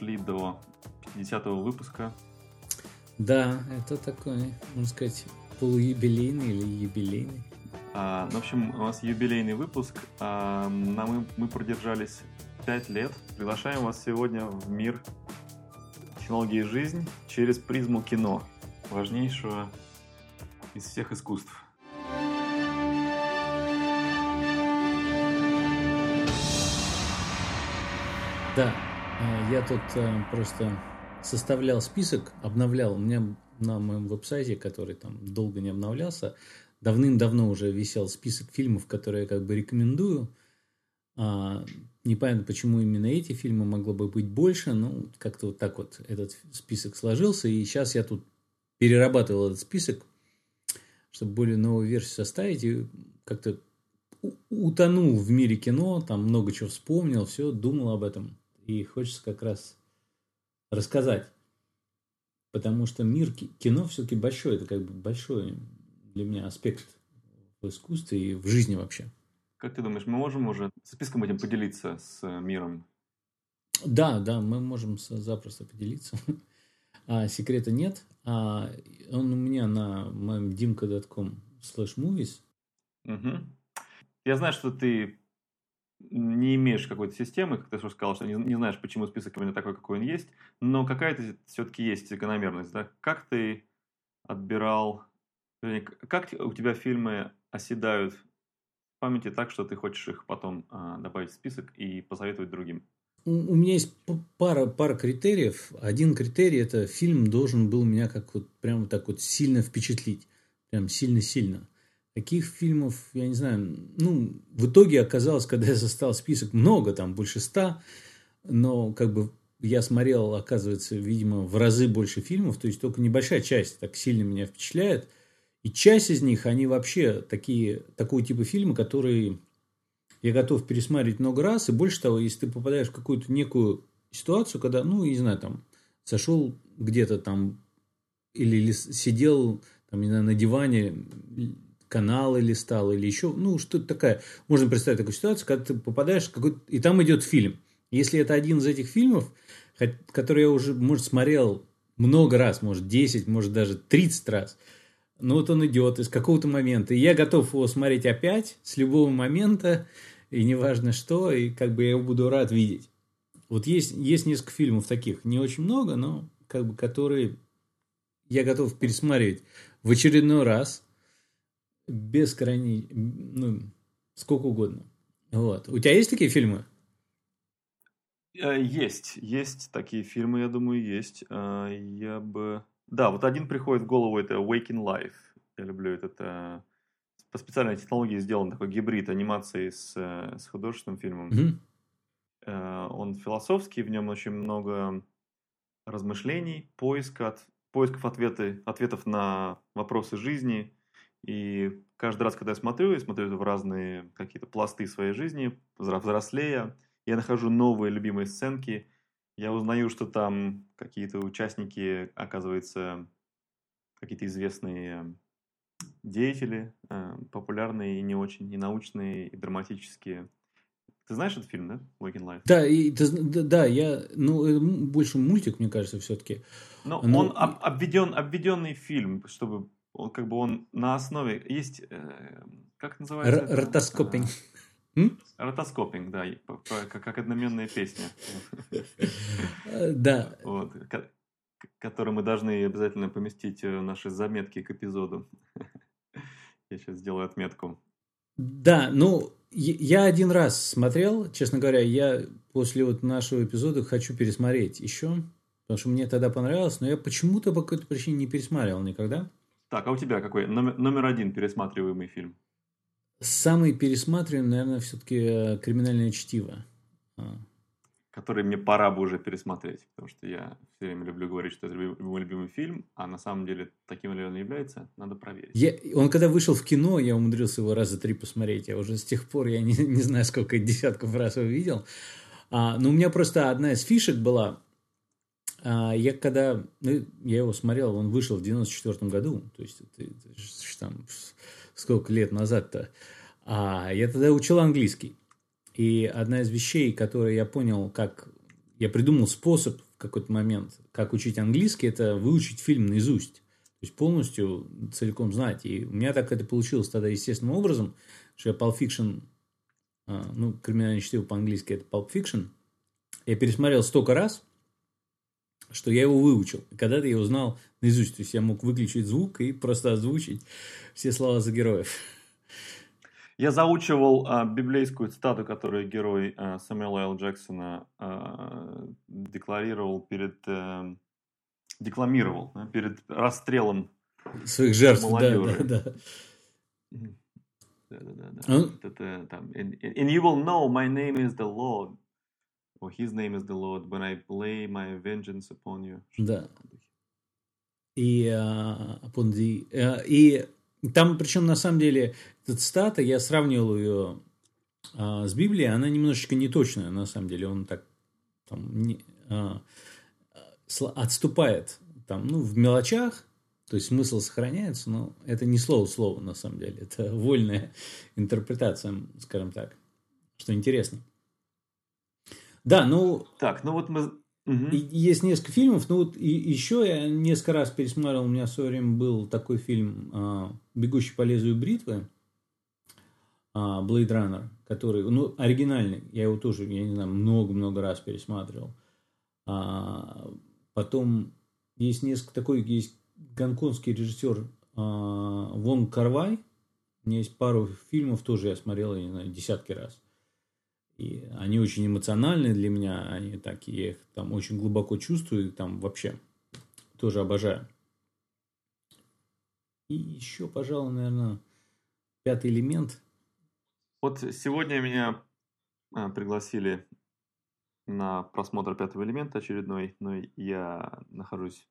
дошли до 50-го выпуска. Да, это такой, можно сказать, полуюбилейный или юбилейный. А, ну, в общем, у нас юбилейный выпуск. А, мы, мы продержались 5 лет. Приглашаем вас сегодня в мир технологии жизнь через призму кино, важнейшего из всех искусств. Да, я тут э, просто составлял список, обновлял. У меня на моем веб-сайте, который там долго не обновлялся, давным-давно уже висел список фильмов, которые я как бы рекомендую. А, непонятно, почему именно эти фильмы могло бы быть больше, но как-то вот так вот этот список сложился. И сейчас я тут перерабатывал этот список, чтобы более новую версию составить. И как-то утонул в мире кино, там много чего вспомнил, все, думал об этом. И хочется как раз рассказать. Потому что мир кино все-таки большой, это как бы большой для меня аспект в искусстве и в жизни вообще. Как ты думаешь, мы можем уже списком этим поделиться с миром? Да, да, мы можем запросто поделиться. А, секрета нет. А, он у меня на моем dimka.com slash movies. Угу. Я знаю, что ты не имеешь какой-то системы, как ты уже сказал, что не, не знаешь, почему список именно такой, какой он есть, но какая-то все-таки есть закономерность, да? Как ты отбирал, как у тебя фильмы оседают в памяти так, что ты хочешь их потом а, добавить в список и посоветовать другим? У меня есть пара, пара критериев. Один критерий – это фильм должен был меня как вот прямо так вот сильно впечатлить. Прям сильно-сильно. Таких фильмов, я не знаю, ну, в итоге оказалось, когда я застал список, много, там, больше ста, но как бы я смотрел, оказывается, видимо, в разы больше фильмов, то есть только небольшая часть так сильно меня впечатляет. И часть из них, они вообще такие, такого типа фильмы, которые я готов пересматривать много раз. И больше того, если ты попадаешь в какую-то некую ситуацию, когда, ну, не знаю, там, сошел где-то там или сидел, там, не знаю, на диване, каналы листал или еще, ну, что-то такая. Можно представить такую ситуацию, когда ты попадаешь в какой-то... И там идет фильм. Если это один из этих фильмов, который я уже, может, смотрел много раз, может, 10, может, даже 30 раз, ну, вот он идет из какого-то момента. И я готов его смотреть опять, с любого момента, и неважно что, и как бы я его буду рад видеть. Вот есть, есть несколько фильмов таких, не очень много, но как бы которые я готов пересматривать в очередной раз – без крайней, ну, сколько угодно. Вот. У тебя есть такие фильмы? Э, есть, есть такие фильмы, я думаю, есть. Э, я бы... Да, вот один приходит в голову, это Waking Life. Я люблю этот... Это по специальной технологии сделан такой гибрид анимации с, э, с художественным фильмом. Mm-hmm. Он философский, в нем очень много размышлений, поиска от, поисков ответы, ответов на вопросы жизни, и каждый раз, когда я смотрю, я смотрю в разные какие-то пласты своей жизни, взрослея, я нахожу новые любимые сценки, я узнаю, что там какие-то участники, оказывается, какие-то известные деятели, э, популярные и не очень, и научные, и драматические. Ты знаешь этот фильм, да? Waking Life? Да, и, да, да, я, ну, больше мультик, мне кажется, все-таки. Но, Но он об, обведен, обведенный фильм, чтобы он как бы он на основе есть э, как называется? Ротоскопинг. А, ротоскопинг, да, как, как одноменная песня. Э, да. Вот, которую мы должны обязательно поместить в наши заметки к эпизоду. Я сейчас сделаю отметку. Да, ну, я один раз смотрел, честно говоря, я после вот нашего эпизода хочу пересмотреть еще, потому что мне тогда понравилось, но я почему-то по какой-то причине не пересматривал никогда. Так, а у тебя какой номер, номер один пересматриваемый фильм? Самый пересматриваемый, наверное, все-таки э, «Криминальное чтиво». А. Который мне пора бы уже пересмотреть, потому что я все время люблю говорить, что это мой любимый фильм, а на самом деле таким ли он является, надо проверить. Я, он когда вышел в кино, я умудрился его раза три посмотреть, я уже с тех пор, я не, не знаю, сколько десятков раз его видел. А, но у меня просто одна из фишек была, я когда, ну, я его смотрел, он вышел в 94 году, то есть это, это, там сколько лет назад-то. А я тогда учил английский. И одна из вещей, которые я понял, как я придумал способ в какой-то момент, как учить английский, это выучить фильм наизусть. То есть полностью целиком знать. И у меня так это получилось тогда естественным образом, что я Pulp Fiction, а, ну, криминальное чтиво по-английски это Pulp Fiction, я пересмотрел столько раз, что я его выучил. Когда-то я узнал наизусть. То есть я мог выключить звук и просто озвучить все слова за героев. Я заучивал а, библейскую цитату, которую герой а, Самуэла Л. Джексона а, декларировал перед... А, декламировал да, перед расстрелом своих жертв. Молодежи. Да, да, да. Да, да, да. да. А? Это, там, and, and you will know my name is the Lord. Or his name is the Lord when I lay my vengeance upon you. Да. И, uh, upon the, uh, и там, причем, на самом деле, эта цитата, я сравнивал ее а, с Библией, она немножечко неточная, на самом деле. Он так там, не, а, отступает там, ну, в мелочах, то есть смысл сохраняется, но это не слово слово на самом деле. Это вольная интерпретация, скажем так. Что интересно. Да, ну... Так, ну вот мы Угу. Есть несколько фильмов, ну вот и еще я несколько раз пересмотрел, у меня в свое время был такой фильм а, «Бегущий по лезвию бритвы», а, Blade Runner, который, ну, оригинальный, я его тоже, я не знаю, много-много раз пересматривал. А, потом есть несколько такой, есть гонконгский режиссер а, Вон Карвай, у меня есть пару фильмов, тоже я смотрел, я не знаю, десятки раз. И они очень эмоциональные для меня, они такие, я их там очень глубоко чувствую, там вообще тоже обожаю. И еще, пожалуй, наверное, пятый элемент. Вот сегодня меня а, пригласили на просмотр пятого элемента очередной, но я нахожусь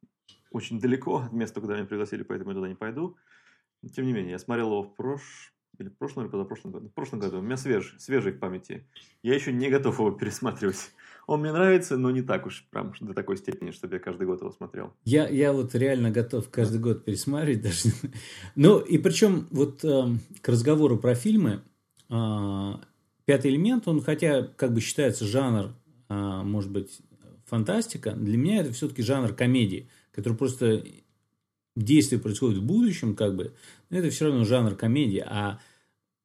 очень далеко от места, куда меня пригласили, поэтому я туда не пойду. Тем не менее, я смотрел его в прош или в прошлом, или позапрошлом году. В прошлом году. У меня свежий, свежий в памяти. Я еще не готов его пересматривать. Он мне нравится, но не так уж прям до такой степени, чтобы я каждый год его смотрел. Я, я вот реально готов каждый год пересматривать даже. Ну, и причем вот э, к разговору про фильмы, э, «Пятый элемент», он хотя как бы считается жанр, э, может быть, фантастика, для меня это все-таки жанр комедии, который просто действие происходит в будущем, как бы, но это все равно жанр комедии. А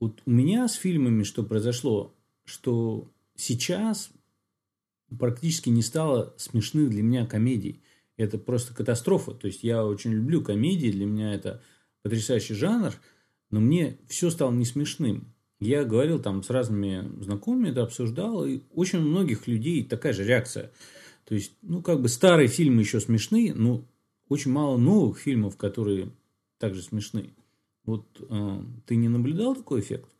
вот у меня с фильмами что произошло, что сейчас практически не стало смешных для меня комедий. Это просто катастрофа. То есть я очень люблю комедии, для меня это потрясающий жанр, но мне все стало не смешным. Я говорил там с разными знакомыми, это обсуждал, и очень у многих людей такая же реакция. То есть, ну, как бы старые фильмы еще смешны, но очень мало новых фильмов, которые также смешны. Вот э, ты не наблюдал такой эффект?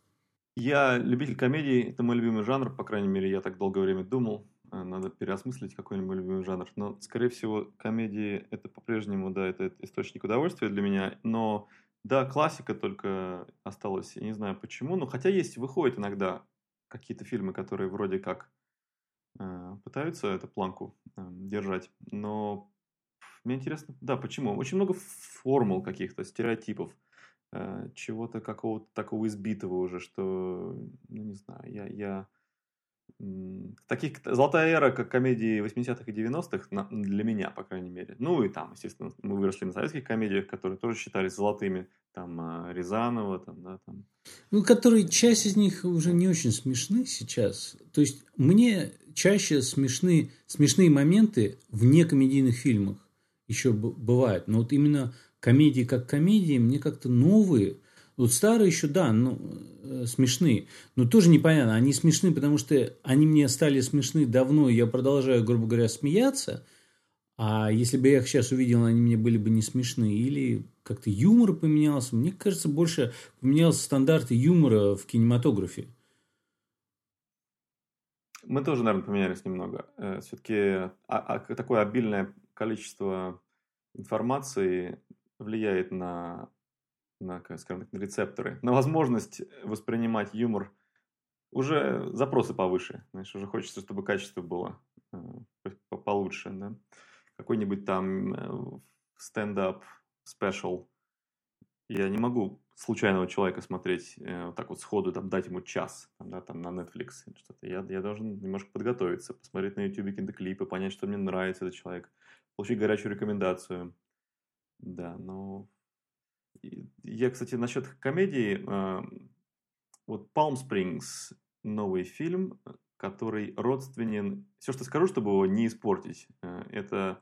Я любитель комедии, это мой любимый жанр, по крайней мере, я так долгое время думал. Э, надо переосмыслить какой-нибудь любимый жанр. Но, скорее всего, комедии это по-прежнему, да, это источник удовольствия для меня. Но, да, классика только осталась, я не знаю почему. Но хотя есть, выходят иногда какие-то фильмы, которые вроде как э, пытаются эту планку э, держать. Но мне интересно, да, почему? Очень много формул каких-то, стереотипов. Э, чего-то какого-то такого избитого уже, что, ну, не знаю, я, я таких, золотая эра, как комедии 80-х и 90-х, для меня, по крайней мере. Ну и там, естественно, мы выросли на советских комедиях, которые тоже считались золотыми, там а, Рязанова, там, да, там. Ну, которые, часть из них уже не очень смешны сейчас. То есть, мне чаще смешны, смешные моменты в некомедийных фильмах еще бывают. Но вот именно комедии как комедии мне как-то новые. Вот старые еще, да, ну, э, смешные. Но тоже непонятно. Они смешны, потому что они мне стали смешны давно, и я продолжаю, грубо говоря, смеяться. А если бы я их сейчас увидел, они мне были бы не смешны. Или как-то юмор поменялся. Мне кажется, больше поменялся стандарты юмора в кинематографе. Мы тоже, наверное, поменялись немного. Э, Все-таки а, а, такое обильное количество информации влияет на, на, скажем так, на рецепторы, на возможность воспринимать юмор. Уже запросы повыше, знаешь, уже хочется, чтобы качество было э, получше, да. Какой-нибудь там э, стендап, спешл. Я не могу случайного человека смотреть э, вот так вот сходу, там, дать ему час, там, да, там, на Netflix что-то. Я, я должен немножко подготовиться, посмотреть на YouTube какие-то клипы, понять, что мне нравится этот человек, получить горячую рекомендацию. Да, но... Я, кстати, насчет комедии, э, вот Palm Springs, новый фильм, который родственен... Все, что скажу, чтобы его не испортить, э, это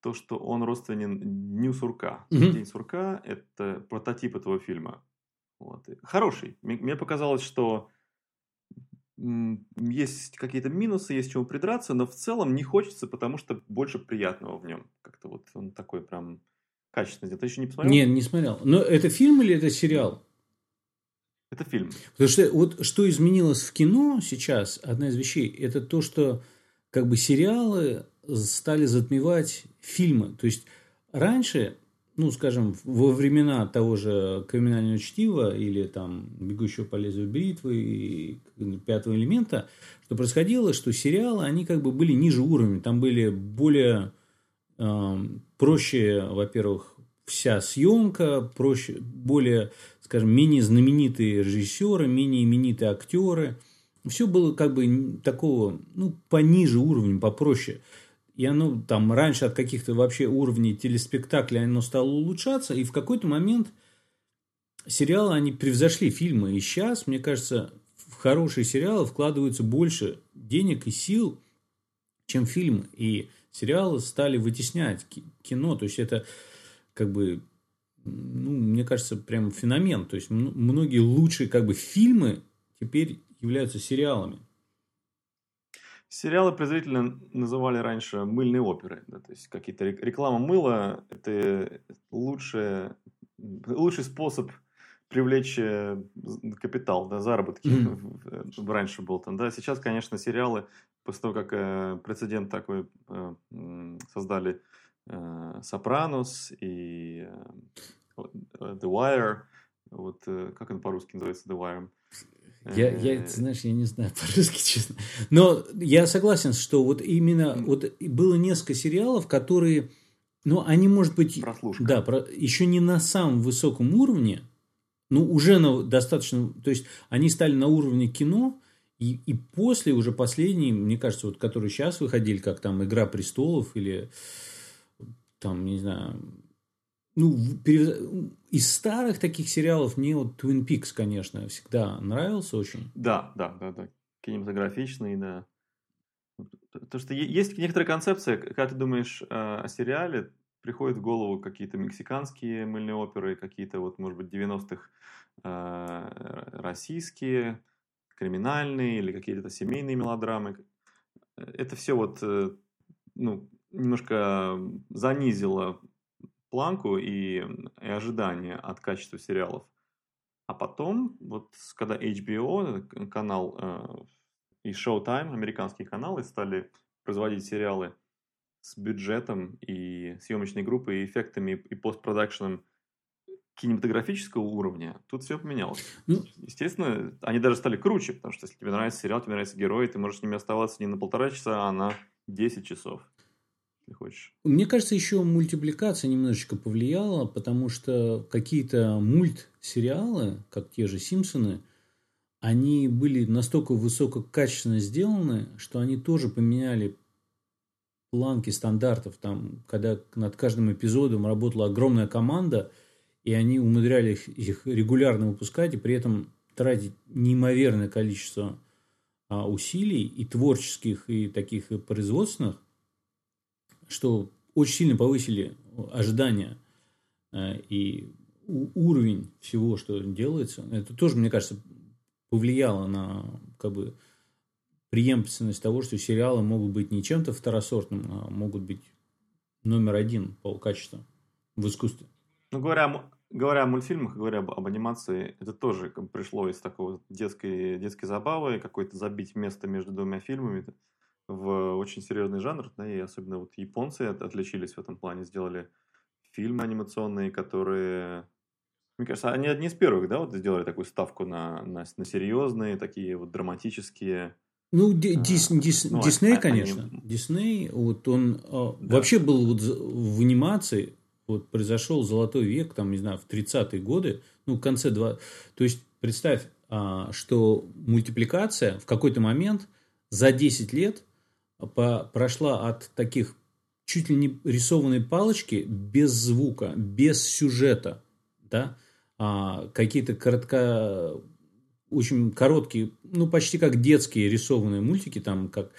то, что он родственен Дню сурка. Mm-hmm. День сурка – это прототип этого фильма. Вот. Хороший. Мне показалось, что есть какие-то минусы, есть чему придраться, но в целом не хочется, потому что больше приятного в нем. Как-то вот он такой прям качественный. Ты еще не посмотрел? Нет, не смотрел. Но это фильм или это сериал? Это фильм. Потому что вот что изменилось в кино сейчас, одна из вещей, это то, что как бы сериалы стали затмевать фильмы. То есть раньше, ну, скажем, во времена того же криминального чтива или там бегущего по лезвию бритвы и пятого элемента, что происходило, что сериалы, они как бы были ниже уровня, там были более проще, во-первых, вся съемка, проще, более, скажем, менее знаменитые режиссеры, менее именитые актеры. Все было как бы такого, ну, пониже уровня, попроще и оно там раньше от каких-то вообще уровней телеспектакля оно стало улучшаться, и в какой-то момент сериалы, они превзошли фильмы. И сейчас, мне кажется, в хорошие сериалы вкладываются больше денег и сил, чем фильмы. И сериалы стали вытеснять кино. То есть, это как бы, ну, мне кажется, прям феномен. То есть, многие лучшие как бы фильмы теперь являются сериалами. Сериалы презрительно называли раньше мыльные оперы. Да, то есть какие-то реклама мыла – это лучшее, лучший способ привлечь э, капитал, да, заработки mm-hmm. раньше был там, да. Сейчас, конечно, сериалы после того, как э, прецедент такой э, создали э, «Сопранос» и э, «The Wire», вот э, как он по-русски называется «The Wire», я, я, ты знаешь, я не знаю по-русски, честно. Но я согласен, что вот именно вот было несколько сериалов, которые, ну, они, может быть, Прослушка. да, про, еще не на самом высоком уровне, ну, уже на достаточно, то есть они стали на уровне кино, и, и после уже последние, мне кажется, вот которые сейчас выходили, как там «Игра престолов» или там, не знаю, ну, из старых таких сериалов мне вот Twin Peaks, конечно, всегда нравился очень. Да, да, да, да. Кинематографичный, да. То, что есть некоторая концепция, когда ты думаешь э, о сериале, приходят в голову какие-то мексиканские мыльные оперы, какие-то, вот, может быть, 90-х э, российские, криминальные или какие-то семейные мелодрамы. Это все вот, э, ну, немножко занизило планку и, и ожидания от качества сериалов. А потом, вот когда HBO, канал э, и Showtime, американские каналы, стали производить сериалы с бюджетом и съемочной группой, и эффектами, и постпродакшеном кинематографического уровня, тут все поменялось. Ну, Естественно, они даже стали круче, потому что если тебе нравится сериал, тебе нравятся герои, ты можешь с ними оставаться не на полтора часа, а на 10 часов если хочешь. Мне кажется, еще мультипликация немножечко повлияла, потому что какие-то мультсериалы, как те же «Симпсоны», они были настолько высококачественно сделаны, что они тоже поменяли планки стандартов. Там, когда над каждым эпизодом работала огромная команда, и они умудряли их, регулярно выпускать, и при этом тратить неимоверное количество а, усилий и творческих, и таких и производственных, что очень сильно повысили ожидания э, и уровень всего, что делается. Это тоже, мне кажется, повлияло на как бы преемственность того, что сериалы могут быть не чем-то второсортным, а могут быть номер один по качеству в искусстве. Ну, говоря, говоря о мультфильмах, говоря об, об анимации, это тоже пришло из такого детской, детской забавы, какой-то забить место между двумя фильмами в очень серьезный жанр, да, и особенно вот японцы отличились в этом плане, сделали фильмы анимационные, которые, мне кажется, они одни из первых, да, вот сделали такую ставку на, на, на серьезные, такие вот драматические. Ну, Дис, а, Дис, ну, Дисней, они... конечно. Дисней, вот он а, да. вообще был вот в анимации, вот произошел золотой век, там, не знаю, в 30-е годы, ну, в конце два... То есть, представь, а, что мультипликация в какой-то момент за 10 лет по, прошла от таких чуть ли не рисованной палочки без звука, без сюжета, да, а, какие-то коротко, очень короткие, ну, почти как детские рисованные мультики, там, как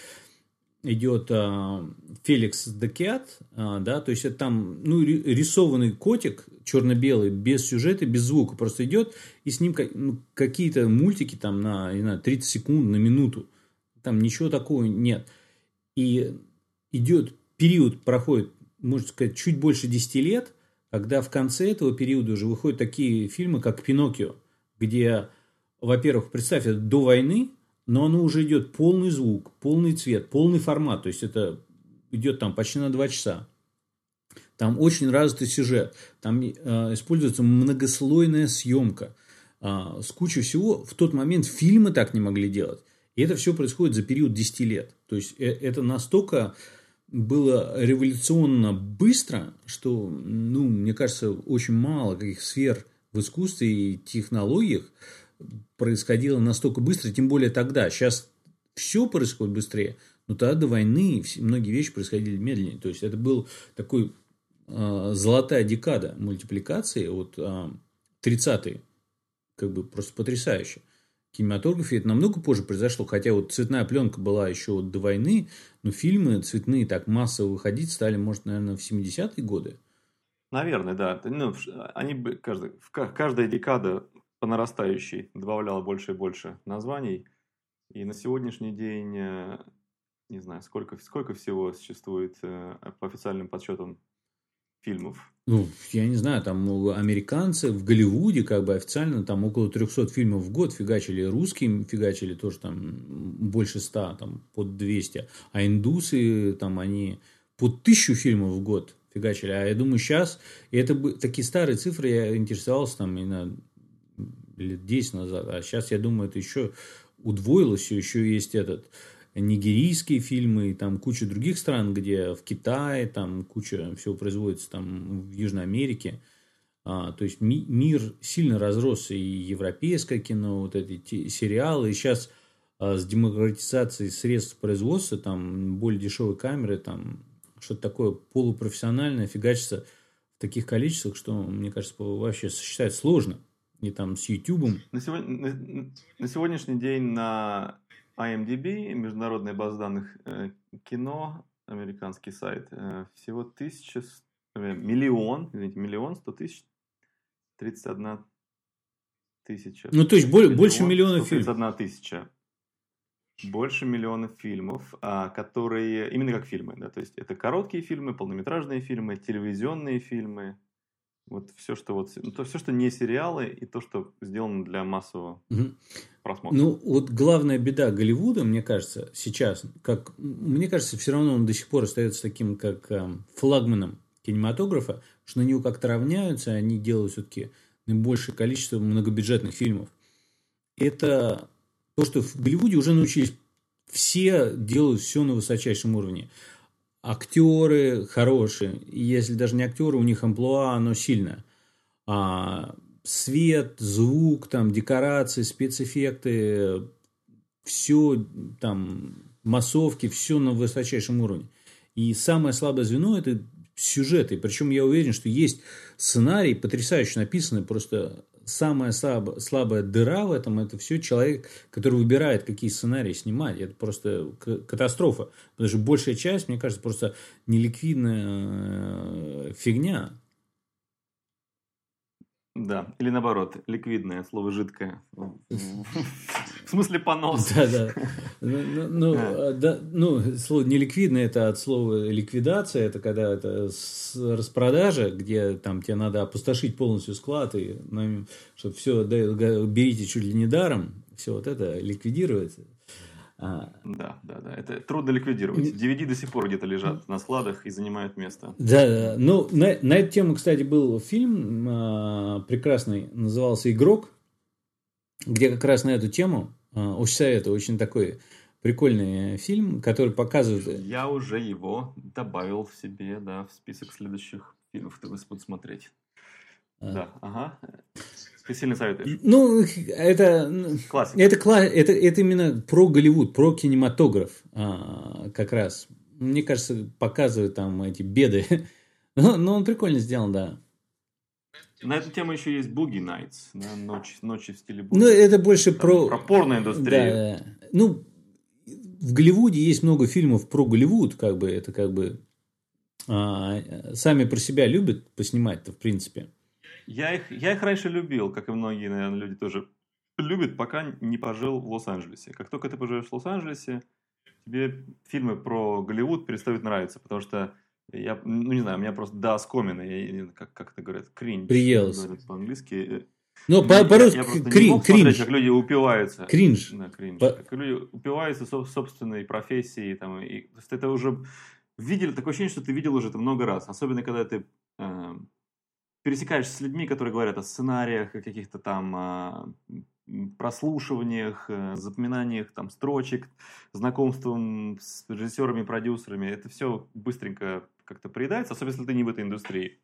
идет а, Феликс Декиат, а, да, то есть это там, ну, рисованный котик черно-белый, без сюжета, без звука, просто идет, и с ним ну, какие-то мультики там на, не знаю, 30 секунд, на минуту, там ничего такого нет. И идет период, проходит, можно сказать, чуть больше 10 лет, когда в конце этого периода уже выходят такие фильмы, как «Пиноккио», где, во-первых, представь, это до войны, но оно уже идет полный звук, полный цвет, полный формат. То есть это идет там почти на два часа. Там очень развитый сюжет. Там э, используется многослойная съемка. Э, с кучей всего. В тот момент фильмы так не могли делать. И это все происходит за период 10 лет. То есть э, это настолько было революционно быстро, что, ну, мне кажется, очень мало каких сфер в искусстве и технологиях, происходило настолько быстро, тем более тогда. Сейчас все происходит быстрее, но тогда до войны многие вещи происходили медленнее. То есть это был такой э, золотая декада мультипликации от э, 30-е. Как бы просто потрясающе. Кинематографе это намного позже произошло, хотя вот цветная пленка была еще до войны, но фильмы цветные так массово выходить стали, может, наверное, в 70-е годы. Наверное, да. Ну, они каждый, каждая декада по нарастающей добавляла больше и больше названий. И на сегодняшний день, э, не знаю, сколько, сколько всего существует э, по официальным подсчетам фильмов? Ну, я не знаю, там американцы в Голливуде как бы официально там около 300 фильмов в год фигачили, русские фигачили тоже там больше 100, там под 200, а индусы там они под тысячу фильмов в год фигачили. А я думаю, сейчас, и это такие старые цифры, я интересовался там, именно лет 10 назад, а сейчас, я думаю, это еще удвоилось, еще есть этот нигерийские фильмы, и там куча других стран, где в Китае, там куча всего производится, там в Южной Америке. А, то есть ми- мир сильно разросся, и европейское кино, вот эти сериалы, и сейчас а, с демократизацией средств производства, там более дешевые камеры, там что-то такое полупрофессиональное фигачится в таких количествах, что, мне кажется, вообще сосчитать сложно и там с YouTube. На, сегодня, на, на сегодняшний день на IMDb, международная база данных э, кино, американский сайт, э, всего тысяча, э, миллион, извините, миллион, сто тысяч, тридцать одна тысяча. Ну, то есть миллион, больше миллиона фильмов. одна тысяча. Больше миллиона фильмов, а, которые именно как фильмы, да, то есть это короткие фильмы, полнометражные фильмы, телевизионные фильмы, вот все, что вот, ну, то все, что не сериалы, и то, что сделано для массового угу. просмотра. Ну, вот главная беда Голливуда, мне кажется, сейчас, как мне кажется, все равно он до сих пор остается таким, как э, флагманом кинематографа, что на него как-то равняются, они делают все-таки наибольшее количество многобюджетных фильмов. Это то, что в Голливуде уже научились все делают все на высочайшем уровне актеры хорошие, если даже не актеры, у них амплуа, оно сильное. А свет, звук, там, декорации, спецэффекты, все там, массовки, все на высочайшем уровне. И самое слабое звено – это сюжеты. Причем я уверен, что есть сценарий, потрясающе написанный, просто самая слабая, слабая дыра в этом это все человек, который выбирает, какие сценарии снимать. Это просто катастрофа. Потому что большая часть, мне кажется, просто неликвидная э, фигня. Да, или наоборот, ликвидное, слово жидкое. В смысле понос. Да, да. Ну, ну, ну, а, да, ну, слово неликвидное это от слова ликвидация, это когда это распродажа, где там тебе надо опустошить полностью склад, и, ну, чтобы все берите чуть ли не даром, все вот это ликвидируется. А... Да, да, да. Это трудно ликвидировать. DVD до сих пор где-то лежат на складах и занимают место. Да, да. Ну, на, на эту тему, кстати, был фильм а, прекрасный, назывался «Игрок», где как раз на эту тему, очень советую, очень такой прикольный фильм, который показывает... Я уже его добавил в себе, да, в список следующих фильмов, которые буду смотреть. А. Да, ага. Ты сильно советуешь. Ну, это... Классика. Это, это, это именно про Голливуд, про кинематограф а, как раз. Мне кажется, показывает там эти беды. но, но он прикольно сделан, да. На эту тему еще есть Boogie Nights, да, ночи, ночи в стиле Boogie. Ну, это больше Там про... Про порноиндустрию. Да, да. Ну, в Голливуде есть много фильмов про Голливуд, как бы, это как бы... А, сами про себя любят поснимать-то, в принципе. Я их, я их раньше любил, как и многие, наверное, люди тоже любят, пока не пожил в Лос-Анджелесе. Как только ты поживешь в Лос-Анджелесе, тебе фильмы про Голливуд перестают нравиться, потому что я, ну, не знаю, у меня просто да, скомина, я, как, как это говорят, кринж. Приелось. по-английски. Но по- по-русски я, я крин, кринж. Смотреть, как люди упиваются. Кринж. Да, кринж. По... Как люди упиваются собственной профессией. Там, и, то есть это уже видели, такое ощущение, что ты видел уже это много раз. Особенно, когда ты э, пересекаешься с людьми, которые говорят о сценариях, о каких-то там э, прослушиваниях, э, запоминаниях там строчек, знакомством с режиссерами, продюсерами. Это все быстренько как-то приедается, особенно если ты не в этой индустрии.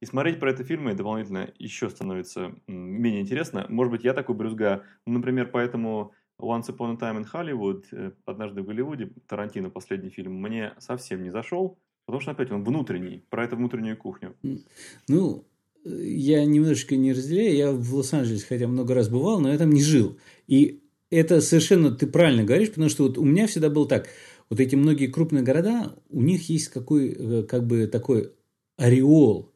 И смотреть про это фильмы дополнительно еще становится менее интересно. Может быть, я такой брюзга. Ну, например, поэтому Once Upon a Time in Hollywood, э, однажды в Голливуде, Тарантино, последний фильм, мне совсем не зашел, потому что, опять, он внутренний, про эту внутреннюю кухню. Ну, я немножечко не разделяю. Я в Лос-Анджелесе, хотя много раз бывал, но я там не жил. И это совершенно ты правильно говоришь, потому что вот у меня всегда было так – вот эти многие крупные города, у них есть какой, э, как бы такой ореол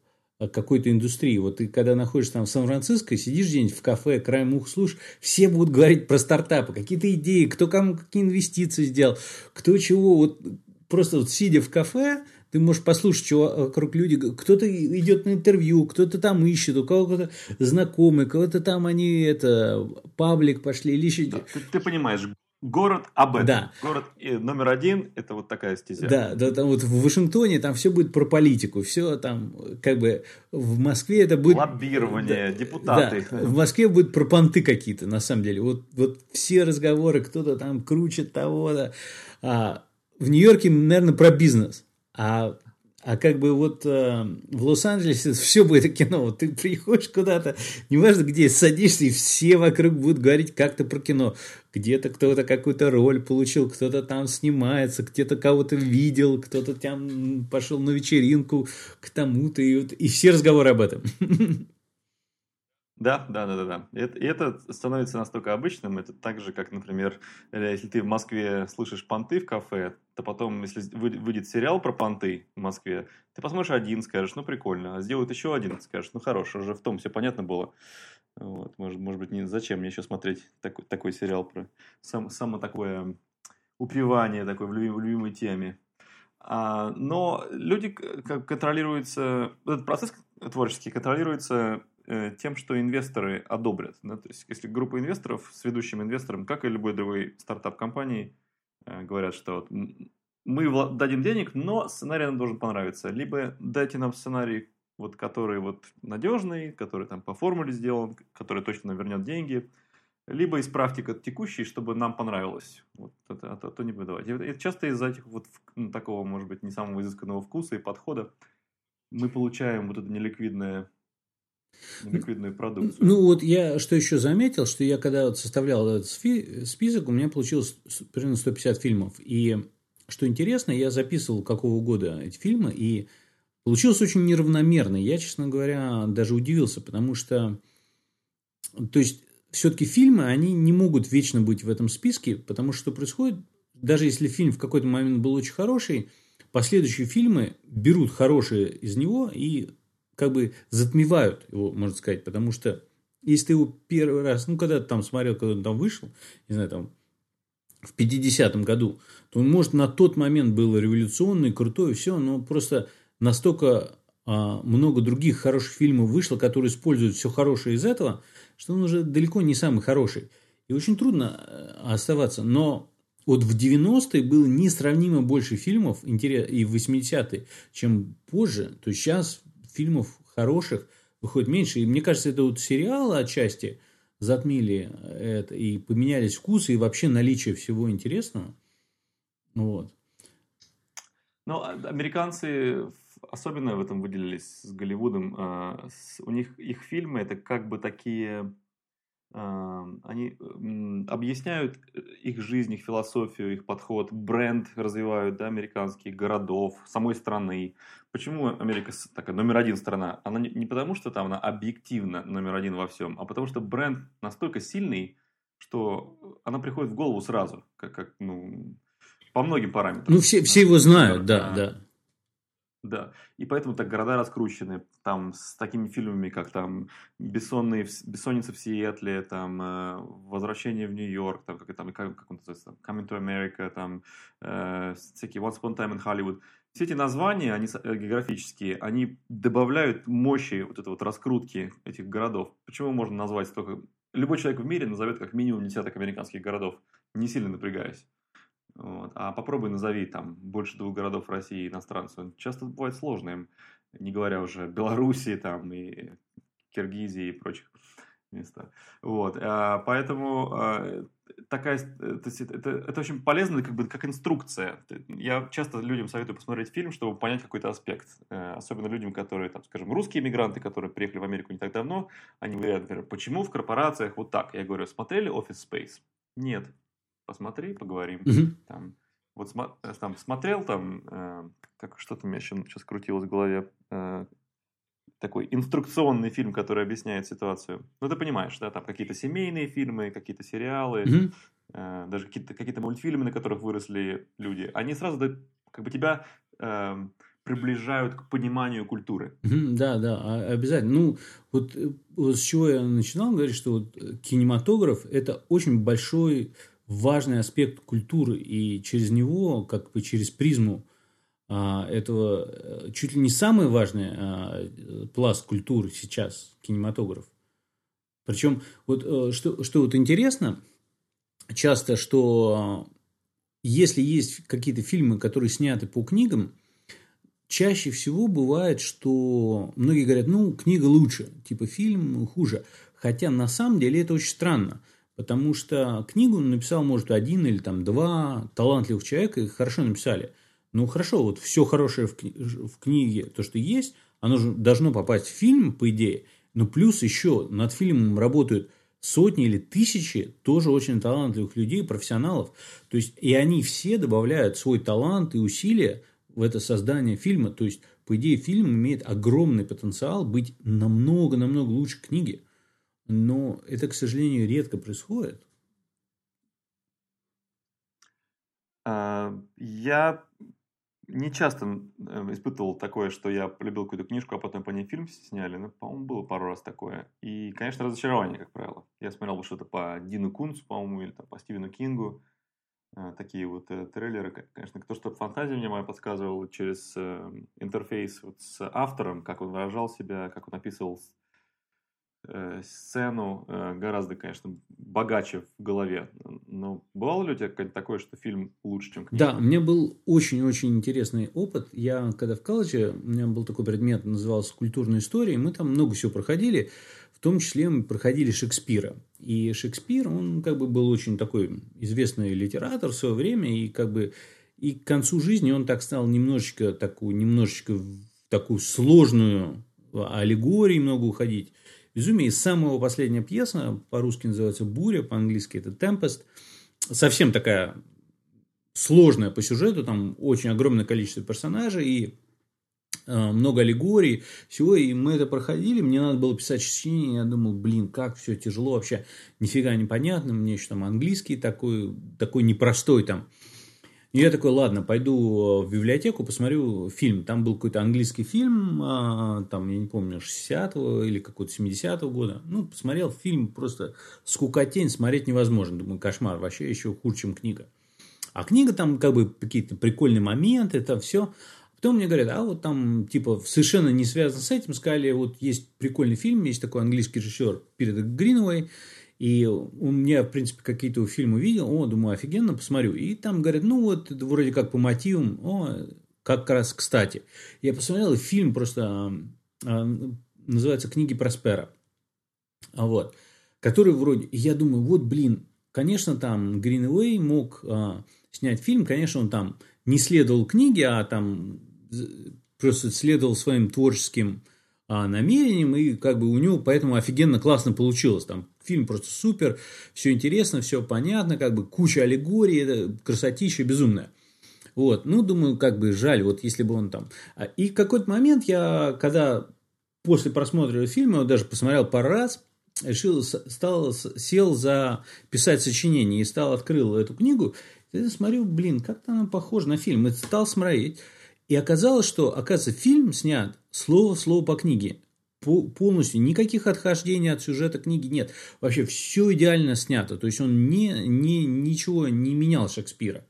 какой-то индустрии. Вот ты когда находишься там в Сан-Франциско, сидишь где-нибудь в кафе, краем ух слушаешь, все будут говорить про стартапы, какие-то идеи, кто кому какие инвестиции сделал, кто чего. Вот просто вот сидя в кафе, ты можешь послушать, что вокруг люди, кто-то идет на интервью, кто-то там ищет, у кого-то знакомый, кого-то там они это паблик пошли или еще. Да, ты, ты понимаешь, Город об этом. Да. Город номер один – это вот такая стезя. Да, да, там вот в Вашингтоне там все будет про политику, все там как бы в Москве это будет… Лоббирование, да, депутаты. Да, в Москве будет про понты какие-то, на самом деле. Вот, вот все разговоры, кто-то там кручит того-то. А в Нью-Йорке, наверное, про бизнес. А а как бы вот э, в Лос-Анджелесе все будет кино. Вот ты приходишь куда-то, неважно где, садишься, и все вокруг будут говорить как-то про кино. Где-то кто-то какую-то роль получил, кто-то там снимается, где-то кого-то видел, кто-то там пошел на вечеринку к тому-то, и, и все разговоры об этом. Да, да, да, да, да. И это, становится настолько обычным, это так же, как, например, э, если ты в Москве слышишь понты в кафе, то потом, если выйдет сериал про понты в Москве, ты посмотришь один, скажешь, ну прикольно, а сделают еще один, скажешь, ну хорош, уже в том все понятно было. Вот, может, может быть, не, зачем мне еще смотреть такой, такой сериал про сам, само такое упивание такой в, любим, в любимой теме. А, но люди контролируются, этот процесс творческий контролируется тем, что инвесторы одобрят. Да? То есть, если группа инвесторов с ведущим инвестором, как и любой другой стартап-компании, э, говорят, что вот мы дадим денег, но сценарий нам должен понравиться. Либо дайте нам сценарий, вот, который вот надежный, который там по формуле сделан, который точно вернет деньги, либо исправьте текущий, чтобы нам понравилось. Вот это, это, это не выдавать. Это часто из-за этих вот ну, такого, может быть, не самого изысканного вкуса и подхода мы получаем вот это неликвидное ликвидную продукцию. Ну вот я что еще заметил, что я когда вот составлял этот список, у меня получилось примерно 150 фильмов. И что интересно, я записывал какого года эти фильмы, и получилось очень неравномерно. Я, честно говоря, даже удивился, потому что, то есть, все-таки фильмы, они не могут вечно быть в этом списке, потому что происходит, даже если фильм в какой-то момент был очень хороший, последующие фильмы берут хорошие из него и как бы затмевают его, можно сказать, потому что если ты его первый раз, ну, когда ты там смотрел, когда он там вышел, не знаю, там, в 50-м году, то он, может, на тот момент был революционный, крутой, все, но просто настолько а, много других хороших фильмов вышло, которые используют все хорошее из этого, что он уже далеко не самый хороший. И очень трудно э, оставаться. Но вот в 90-е было несравнимо больше фильмов, и в 80-е, чем позже. То есть сейчас фильмов хороших выходит меньше. И мне кажется, это вот сериалы отчасти затмили это, и поменялись вкусы, и вообще наличие всего интересного. Вот. Ну, а американцы особенно в этом выделились с Голливудом. Э, с, у них их фильмы это как бы такие они объясняют э, их жизнь, их философию, их подход, бренд развивают, да, американских городов, самой страны. Почему Америка такая номер один страна? Она не, не потому, что там она объективно номер один во всем, а потому что бренд настолько сильный, что она приходит в голову сразу, как, как ну, по многим параметрам. Ну, все, все его знают, да, да. Да, и поэтому так города раскручены, там, с такими фильмами, как там «Бессонные, «Бессонница в Сиэтле», там, э, «Возвращение в Нью-Йорк», там, как, там, как, как он называется, «Coming to America», там, э, всякие «Once Upon a Time in Hollywood». Все эти названия, они э, географические, они добавляют мощи вот этой вот раскрутки этих городов. Почему можно назвать только... Любой человек в мире назовет как минимум десяток американских городов, не сильно напрягаясь. Вот. А попробуй назови там больше двух городов России иностранцу. Часто бывает сложно им, не говоря уже Белоруссии там и Киргизии и прочих места. Вот. А, поэтому а, такая, то есть это, это очень полезно как бы как инструкция. Я часто людям советую посмотреть фильм, чтобы понять какой-то аспект. Э, особенно людям, которые, там, скажем, русские иммигранты, которые приехали в Америку не так давно, они говорят, например, почему в корпорациях вот так? Я говорю, смотрели Office Space? Нет посмотри, поговорим. Угу. Там, вот э, там смотрел там, э, как что-то у меня еще сейчас крутилось в голове, э, такой инструкционный фильм, который объясняет ситуацию. Ну, ты понимаешь, да, там какие-то семейные фильмы, какие-то сериалы, mm э, даже какие-то какие мультфильмы, на которых выросли люди. Они сразу как бы тебя э, приближают к пониманию культуры. Да, да, а, обязательно. Ну, вот, э, вот с чего я начинал говорить, что вот кинематограф – это очень большой важный аспект культуры, и через него, как бы через призму а, этого, э, чуть ли не самый важный а, пласт культуры сейчас, кинематограф. Причем, вот э, что, что вот интересно, часто, что если есть какие-то фильмы, которые сняты по книгам, чаще всего бывает, что многие говорят, ну, книга лучше, типа фильм хуже. Хотя на самом деле это очень странно. Потому что книгу написал, может, один или там два талантливых человека, и хорошо написали. Ну, хорошо, вот все хорошее в, кни- в книге, то, что есть, оно же должно попасть в фильм, по идее. Но плюс еще над фильмом работают сотни или тысячи тоже очень талантливых людей, профессионалов. То есть, и они все добавляют свой талант и усилия в это создание фильма. То есть, по идее, фильм имеет огромный потенциал быть намного-намного лучше книги. Но это, к сожалению, редко происходит. А, я не часто э, испытывал такое, что я полюбил какую-то книжку, а потом по ней фильм сняли. Ну, по-моему, было пару раз такое. И, конечно, разочарование, как правило. Я смотрел что-то по Дину Кунцу, по-моему, или там, по Стивену Кингу. Э, такие вот э, трейлеры. Конечно, кто что фантазия мне моя подсказывал через интерфейс вот с автором, как он выражал себя, как он описывал Э, сцену э, гораздо, конечно, богаче в голове. Но бывало ли у тебя такое, что фильм лучше, чем книга? Да, у меня был очень-очень интересный опыт. Я, когда в колледже, у меня был такой предмет, назывался «Культурная история», и мы там много всего проходили. В том числе мы проходили Шекспира. И Шекспир, он как бы был очень такой известный литератор в свое время, и как бы и к концу жизни он так стал немножечко такую, немножечко такую сложную аллегорию много уходить. Безумие. И самая последняя пьеса, по-русски называется «Буря», по-английски это «Tempest». Совсем такая сложная по сюжету, там очень огромное количество персонажей и э, много аллегорий, всего, и мы это проходили, мне надо было писать сочинение, я думал, блин, как все тяжело вообще, нифига непонятно, мне еще там английский такой, такой непростой там, и я такой, ладно, пойду в библиотеку, посмотрю фильм. Там был какой-то английский фильм, а, там, я не помню, 60-го или какого-то 70-го года. Ну, посмотрел фильм, просто скукотень, смотреть невозможно. Думаю, кошмар, вообще еще хуже, чем книга. А книга там как бы какие-то прикольные моменты, это все. Потом мне говорят, а вот там, типа, совершенно не связано с этим, сказали, вот есть прикольный фильм, есть такой английский режиссер Пирет Гринвей, и у меня, в принципе, какие-то фильмы видел, о, думаю, офигенно, посмотрю. И там говорят, ну вот, вроде как по мотивам, о, как раз кстати. Я посмотрел, фильм просто а, называется «Книги Проспера». А вот. Который вроде... Я думаю, вот, блин, конечно, там Гринвей мог а, снять фильм, конечно, он там не следовал книге, а там просто следовал своим творческим намерениям, и как бы у него поэтому офигенно классно получилось. Там фильм просто супер, все интересно, все понятно, как бы куча аллегорий, красотища безумная. Вот, ну, думаю, как бы жаль, вот если бы он там... А, и в какой-то момент я, когда после просмотра фильма, я даже посмотрел пару раз, решил, стал, сел за писать сочинение и стал, открыл эту книгу, и смотрю, блин, как-то она похожа на фильм, и стал смотреть, и оказалось, что, оказывается, фильм снят слово в слово по книге, полностью, никаких отхождений от сюжета книги нет, вообще все идеально снято, то есть он не, не, ничего не менял Шекспира,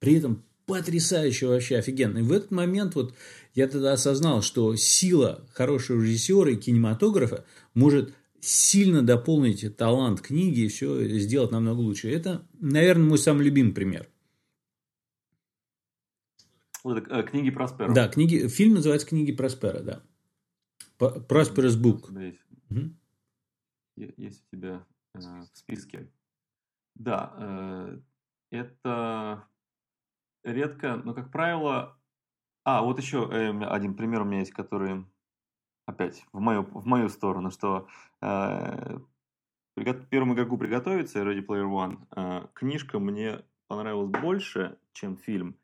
при этом потрясающе вообще офигенно. И в этот момент вот я тогда осознал, что сила хорошего режиссера и кинематографа может сильно дополнить талант книги и все сделать намного лучше. Это, наверное, мой самый любимый пример. Вот, э, книги Проспера. Да, книги, фильм называется «Книги Проспера», да. Prosperous Book. Есть, угу. есть у тебя э, в списке. Да, э, это редко, но, как правило... А, вот еще э, один пример у меня есть, который опять в мою, в мою сторону, что э, первому игроку приготовиться, Ready Player One, э, книжка мне понравилась больше, чем фильм,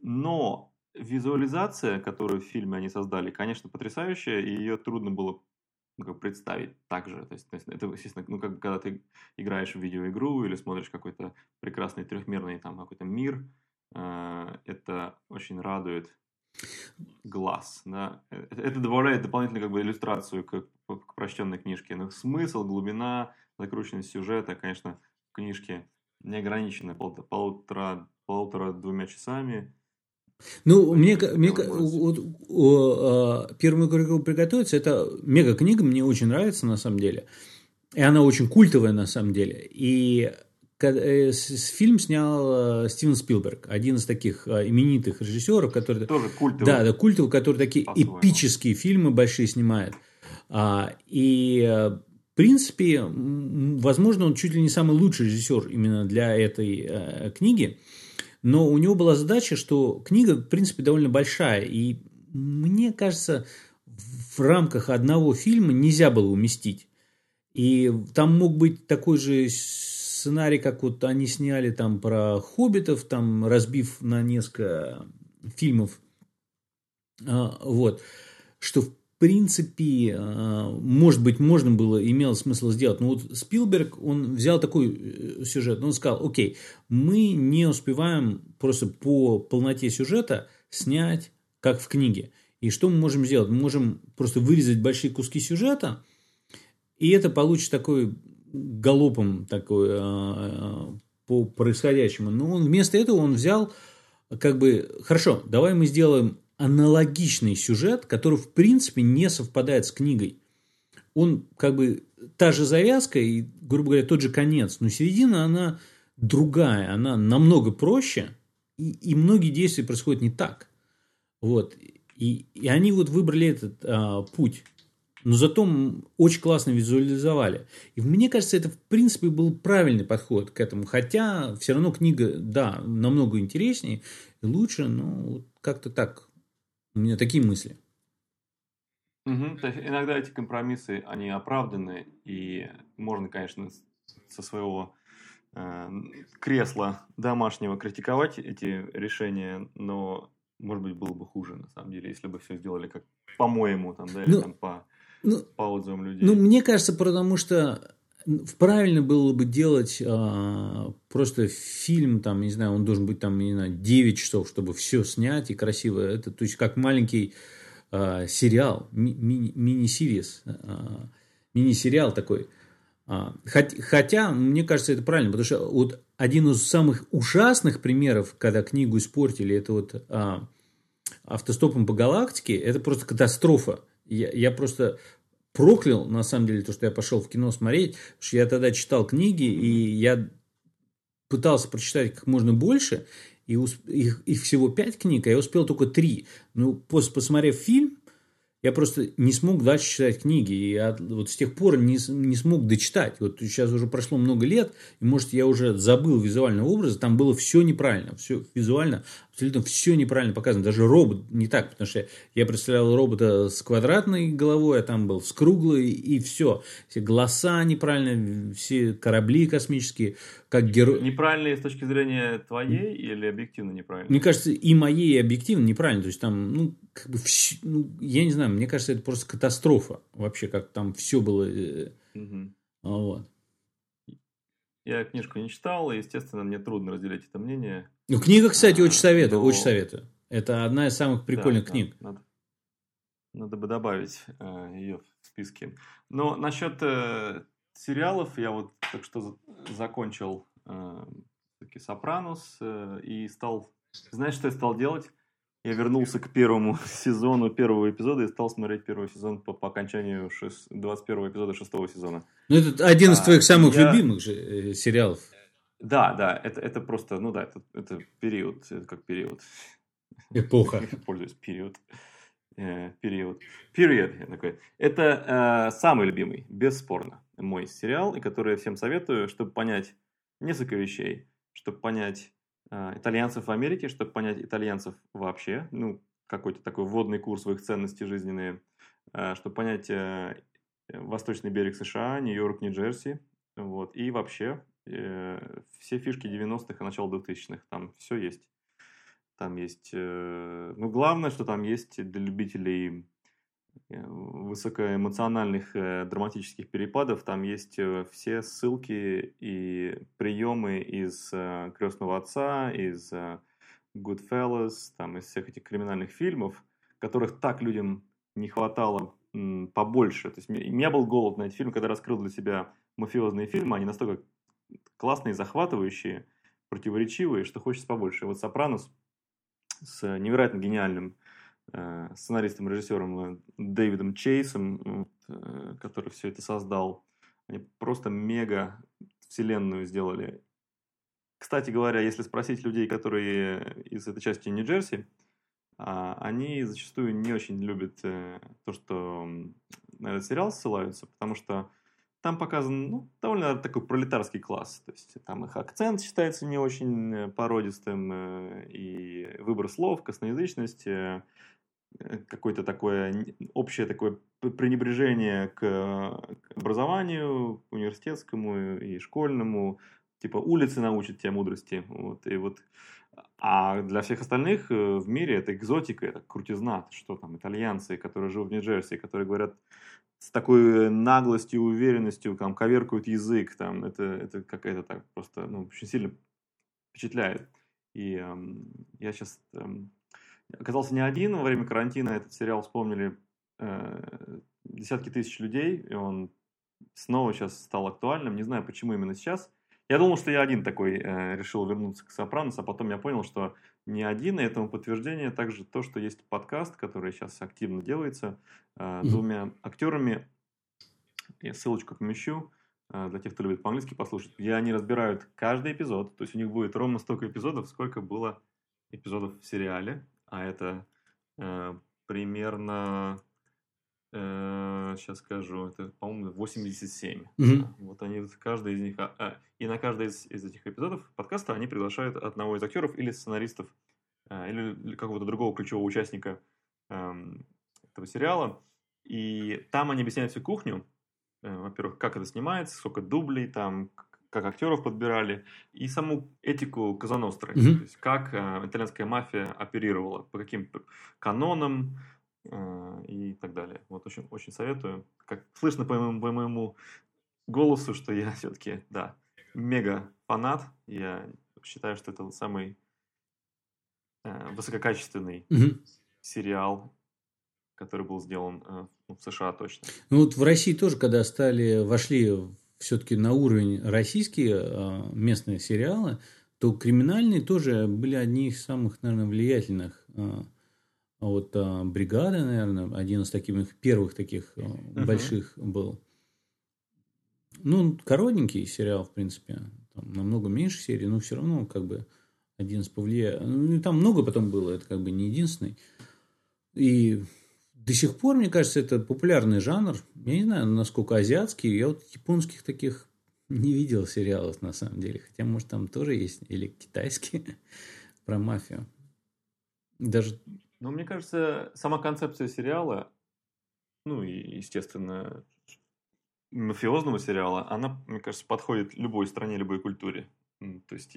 но визуализация, которую в фильме они создали, конечно, потрясающая, и ее трудно было ну, как представить так же. То есть, то есть это, естественно, ну, как когда ты играешь в видеоигру или смотришь какой-то прекрасный трехмерный там какой-то мир, э, это очень радует глаз. Да? Э, это добавляет дополнительную как бы, иллюстрацию к, к прочтенной книжке. Но смысл, глубина, закрученность сюжета, конечно, в книжке не ограничены полутора, полутора-двумя часами. Ну, мне, мне вот, о, первому игроку приготовиться, это мега книга, мне очень нравится на самом деле. И она очень культовая на самом деле. И Э, фильм снял э, Стивен Спилберг, один из таких э, именитых режиссеров, который... Тоже культовый. Да, да, культовый, который такие эпические фильмы большие снимает. А, и, в принципе, возможно, он чуть ли не самый лучший режиссер именно для этой книги. Но у него была задача, что книга, в принципе, довольно большая. И мне кажется, в рамках одного фильма нельзя было уместить. И там мог быть такой же сценарий, как вот они сняли там про хоббитов, там разбив на несколько фильмов, а, вот, что в принципе, а, может быть, можно было, имело смысл сделать. Но вот Спилберг, он взял такой э, сюжет, он сказал, окей, мы не успеваем просто по полноте сюжета снять, как в книге. И что мы можем сделать? Мы можем просто вырезать большие куски сюжета, и это получит такой галопом такой а, по происходящему. Но он вместо этого он взял как бы, хорошо, давай мы сделаем аналогичный сюжет, который в принципе не совпадает с книгой. Он как бы та же завязка и, грубо говоря, тот же конец, но середина, она другая, она намного проще, и, и многие действия происходят не так. Вот. И, и они вот выбрали этот а, путь но зато очень классно визуализовали. И мне кажется, это в принципе был правильный подход к этому. Хотя все равно книга, да, намного интереснее и лучше, но как-то так. У меня такие мысли. Угу. То есть иногда эти компромиссы, они оправданы, и можно, конечно, со своего э, кресла домашнего критиковать эти решения, но, может быть, было бы хуже, на самом деле, если бы все сделали как по-моему, там, да, или ну, там по ну, по отзывам людей. Ну, мне кажется, потому что правильно было бы делать а, просто фильм, там, не знаю, он должен быть там, не знаю, 9 часов, чтобы все снять и красиво. Это, то есть, как маленький а, сериал, ми- ми- мини-сирис, а, мини-сериал такой. А, хотя, хотя, мне кажется, это правильно, потому что вот один из самых ужасных примеров, когда книгу испортили, это вот а, автостопом по галактике, это просто катастрофа. Я, я просто проклял, на самом деле, то, что я пошел в кино смотреть, потому что я тогда читал книги, и я пытался прочитать как можно больше, и их, их всего пять книг, а я успел только три. Ну, после посмотрев фильм, я просто не смог дальше читать книги. И я вот с тех пор не, не смог дочитать. Вот сейчас уже прошло много лет, и, может, я уже забыл визуальный образ, там было все неправильно, все визуально абсолютно все неправильно показано. Даже робот не так, потому что я представлял робота с квадратной головой, а там был с круглой, и все. Все голоса неправильно, все корабли космические, как герой. Неправильные с точки зрения твоей или объективно неправильно? Мне кажется, и моей, и объективно неправильно. То есть там, ну, как бы, вс... ну, я не знаю, мне кажется, это просто катастрофа. Вообще, как там все было. Угу. Вот. Я книжку не читал, и, естественно, мне трудно разделять это мнение. Ну, книга, кстати, очень советую, очень советую. Это одна из самых прикольных да, книг. Надо, надо бы добавить э, ее в списке. Но насчет э, сериалов я вот так что закончил э, таки Сопранус э, и стал... Знаешь, что я стал делать? Я вернулся к первому сезону первого эпизода и стал смотреть первый сезон по, по окончанию 6, 21 эпизода шестого сезона. Ну, это один из а, твоих самых я... любимых же э, сериалов. Да, да, это, это просто, ну да, это, это период, это как период. Эпоха. Пользуюсь период. Э, период. Период. Такой. Это э, самый любимый, бесспорно, мой сериал, и который я всем советую, чтобы понять несколько вещей. Чтобы понять э, итальянцев в Америке, чтобы понять итальянцев вообще, ну, какой-то такой вводный курс в их ценности жизненные, э, чтобы понять э, восточный берег США, Нью-Йорк, Нью-Джерси, вот, и вообще э, все фишки 90-х и начала 2000-х, там все есть. Там есть, э, ну, главное, что там есть для любителей э, высокоэмоциональных э, драматических перепадов, там есть э, все ссылки и приемы из э, «Крестного отца», из э, «Goodfellas», там, из всех этих криминальных фильмов, которых так людям не хватало побольше. То есть у меня был голод на эти фильмы, когда раскрыл для себя мафиозные фильмы, они настолько классные, захватывающие, противоречивые, что хочется побольше. вот «Сопранос» с невероятно гениальным э, сценаристом, режиссером э, Дэвидом Чейсом, э, который все это создал, они просто мега вселенную сделали. Кстати говоря, если спросить людей, которые из этой части Нью-Джерси, а, они зачастую не очень любят э, то, что на этот сериал ссылаются, потому что там показан ну, довольно такой пролетарский класс. То есть там их акцент считается не очень э, породистым, э, и выбор слов, косноязычность, какое-то такое общее такое пренебрежение к образованию университетскому и школьному, типа улицы научат тебя мудрости. Вот, и вот а для всех остальных э, в мире это экзотика, это крутизна. Что там, итальянцы, которые живут в Нью-Джерси, которые говорят с такой наглостью, уверенностью, там, коверкают язык, там, это, это какая-то так просто, ну, очень сильно впечатляет. И эм, я сейчас эм, оказался не один во время карантина, этот сериал вспомнили э, десятки тысяч людей, и он снова сейчас стал актуальным, не знаю, почему именно сейчас, я думал, что я один такой э, решил вернуться к Сопранос, а потом я понял, что не один, и этому подтверждение также то, что есть подкаст, который сейчас активно делается э, двумя актерами. Я ссылочку помещу э, для тех, кто любит по-английски послушать, где они разбирают каждый эпизод. То есть у них будет ровно столько эпизодов, сколько было эпизодов в сериале. А это э, примерно Э, сейчас скажу, это, по-моему, 87. Mm-hmm. Вот они, каждый из них, а, а, и на каждый из, из этих эпизодов подкаста они приглашают одного из актеров или сценаристов, а, или какого-то другого ключевого участника эм, этого сериала. И там они объясняют всю кухню, э, во-первых, как это снимается, сколько дублей там, как актеров подбирали, и саму этику Казаностры, mm-hmm. то есть как э, итальянская мафия оперировала, по каким канонам, и так далее. Вот очень, очень советую. Как слышно по моему, по моему голосу, что я все-таки, да, мега фанат. Я считаю, что это самый э, высококачественный mm-hmm. сериал, который был сделан э, в США точно. Ну вот в России тоже, когда стали, вошли все-таки на уровень российские э, местные сериалы, то криминальные тоже были одни из самых, наверное, влиятельных э, вот а, бригада, наверное, один из таких первых таких uh-huh. больших был. Ну, коротенький сериал, в принципе. Там намного меньше серий, но все равно как бы один из повлиял. Ну, там много потом было, это как бы не единственный. И до сих пор, мне кажется, это популярный жанр. Я не знаю, насколько азиатский. Я вот японских таких не видел сериалов на самом деле. Хотя, может, там тоже есть. Или китайские про мафию. Даже... Ну, мне кажется, сама концепция сериала, ну и, естественно, мафиозного сериала, она, мне кажется, подходит любой стране, любой культуре. То есть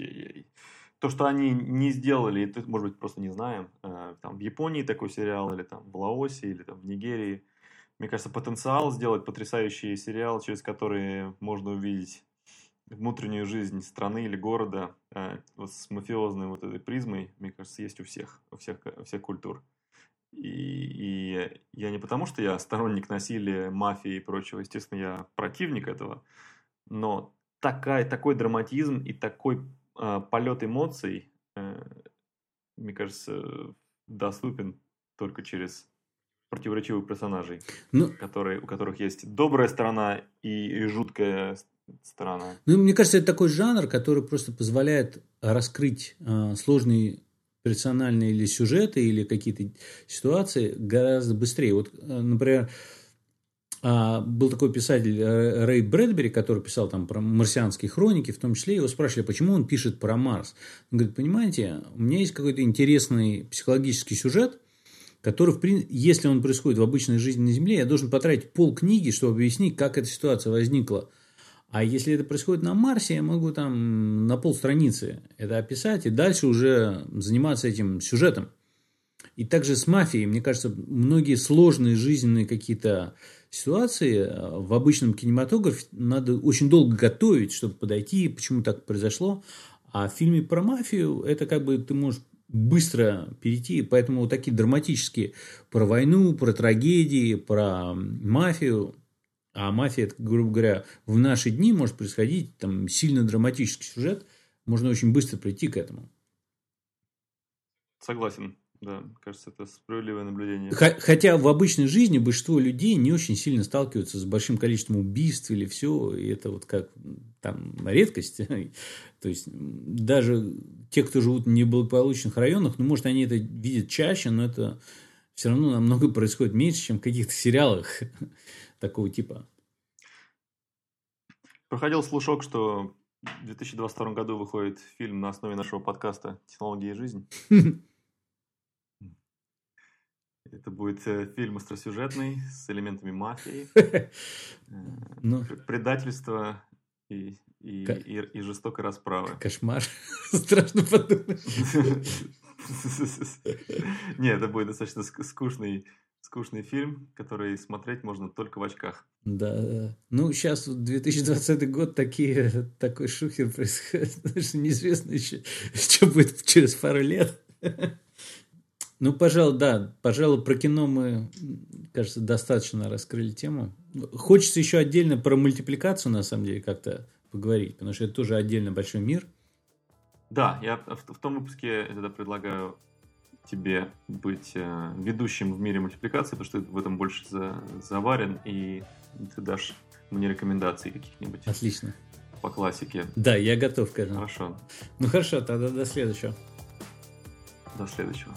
то, что они не сделали, это, может быть, просто не знаем. Э, там в Японии такой сериал, или там в Лаосе, или там в Нигерии. Мне кажется, потенциал сделать потрясающий сериал, через который можно увидеть внутреннюю жизнь страны или города э, вот с мафиозной вот этой призмой, мне кажется, есть у всех, у всех, у всех культур. И, и я не потому, что я сторонник насилия, мафии и прочего, естественно, я противник этого, но такая, такой драматизм и такой э, полет эмоций, э, мне кажется, доступен только через противоречивых персонажей, ну, которые, у которых есть добрая сторона и, и жуткая сторона. Ну, мне кажется, это такой жанр, который просто позволяет раскрыть э, сложные персональные или сюжеты, или какие-то ситуации гораздо быстрее. Вот, э, например, а, был такой писатель э, Рэй Брэдбери, который писал там про марсианские хроники, в том числе его спрашивали, почему он пишет про Марс. Он говорит, понимаете, у меня есть какой-то интересный психологический сюжет, который, в принципе, если он происходит в обычной жизни на Земле, я должен потратить пол книги, чтобы объяснить, как эта ситуация возникла. А если это происходит на Марсе, я могу там на полстраницы это описать и дальше уже заниматься этим сюжетом. И также с мафией, мне кажется, многие сложные жизненные какие-то ситуации э, в обычном кинематографе надо очень долго готовить, чтобы подойти, почему так произошло. А в фильме про мафию это как бы ты можешь быстро перейти, поэтому вот такие драматические про войну, про трагедии, про мафию, а мафия, это, грубо говоря, в наши дни может происходить там сильно драматический сюжет, можно очень быстро прийти к этому. Согласен. Да, кажется, это справедливое наблюдение. Хотя в обычной жизни большинство людей не очень сильно сталкиваются с большим количеством убийств или все, и это вот как там редкость. То есть даже те, кто живут в неблагополучных районах, ну, может, они это видят чаще, но это все равно намного происходит меньше, чем в каких-то сериалах такого типа. Проходил слушок, что в 2022 году выходит фильм на основе нашего подкаста «Технология и жизнь». Это будет э, фильм остросюжетный с элементами мафии, э, ну, предательства и, и, и, и жестокой расправы. Кошмар. Страшно подумать. Нет, это будет достаточно скучный, скучный фильм, который смотреть можно только в очках. Да, ну сейчас 2020 год такие, такой шухер происходит, что неизвестно еще, что будет через пару лет. Ну, пожалуй, да. Пожалуй, про кино мы, кажется, достаточно раскрыли тему. Хочется еще отдельно про мультипликацию, на самом деле, как-то поговорить, потому что это тоже отдельно большой мир. Да, я в, в том выпуске я тогда предлагаю тебе быть э, ведущим в мире мультипликации, потому что ты в этом больше за, заварен, и ты дашь мне рекомендации каких-нибудь. Отлично. По классике. Да, я готов, конечно. Хорошо. Ну хорошо, тогда до следующего. До следующего.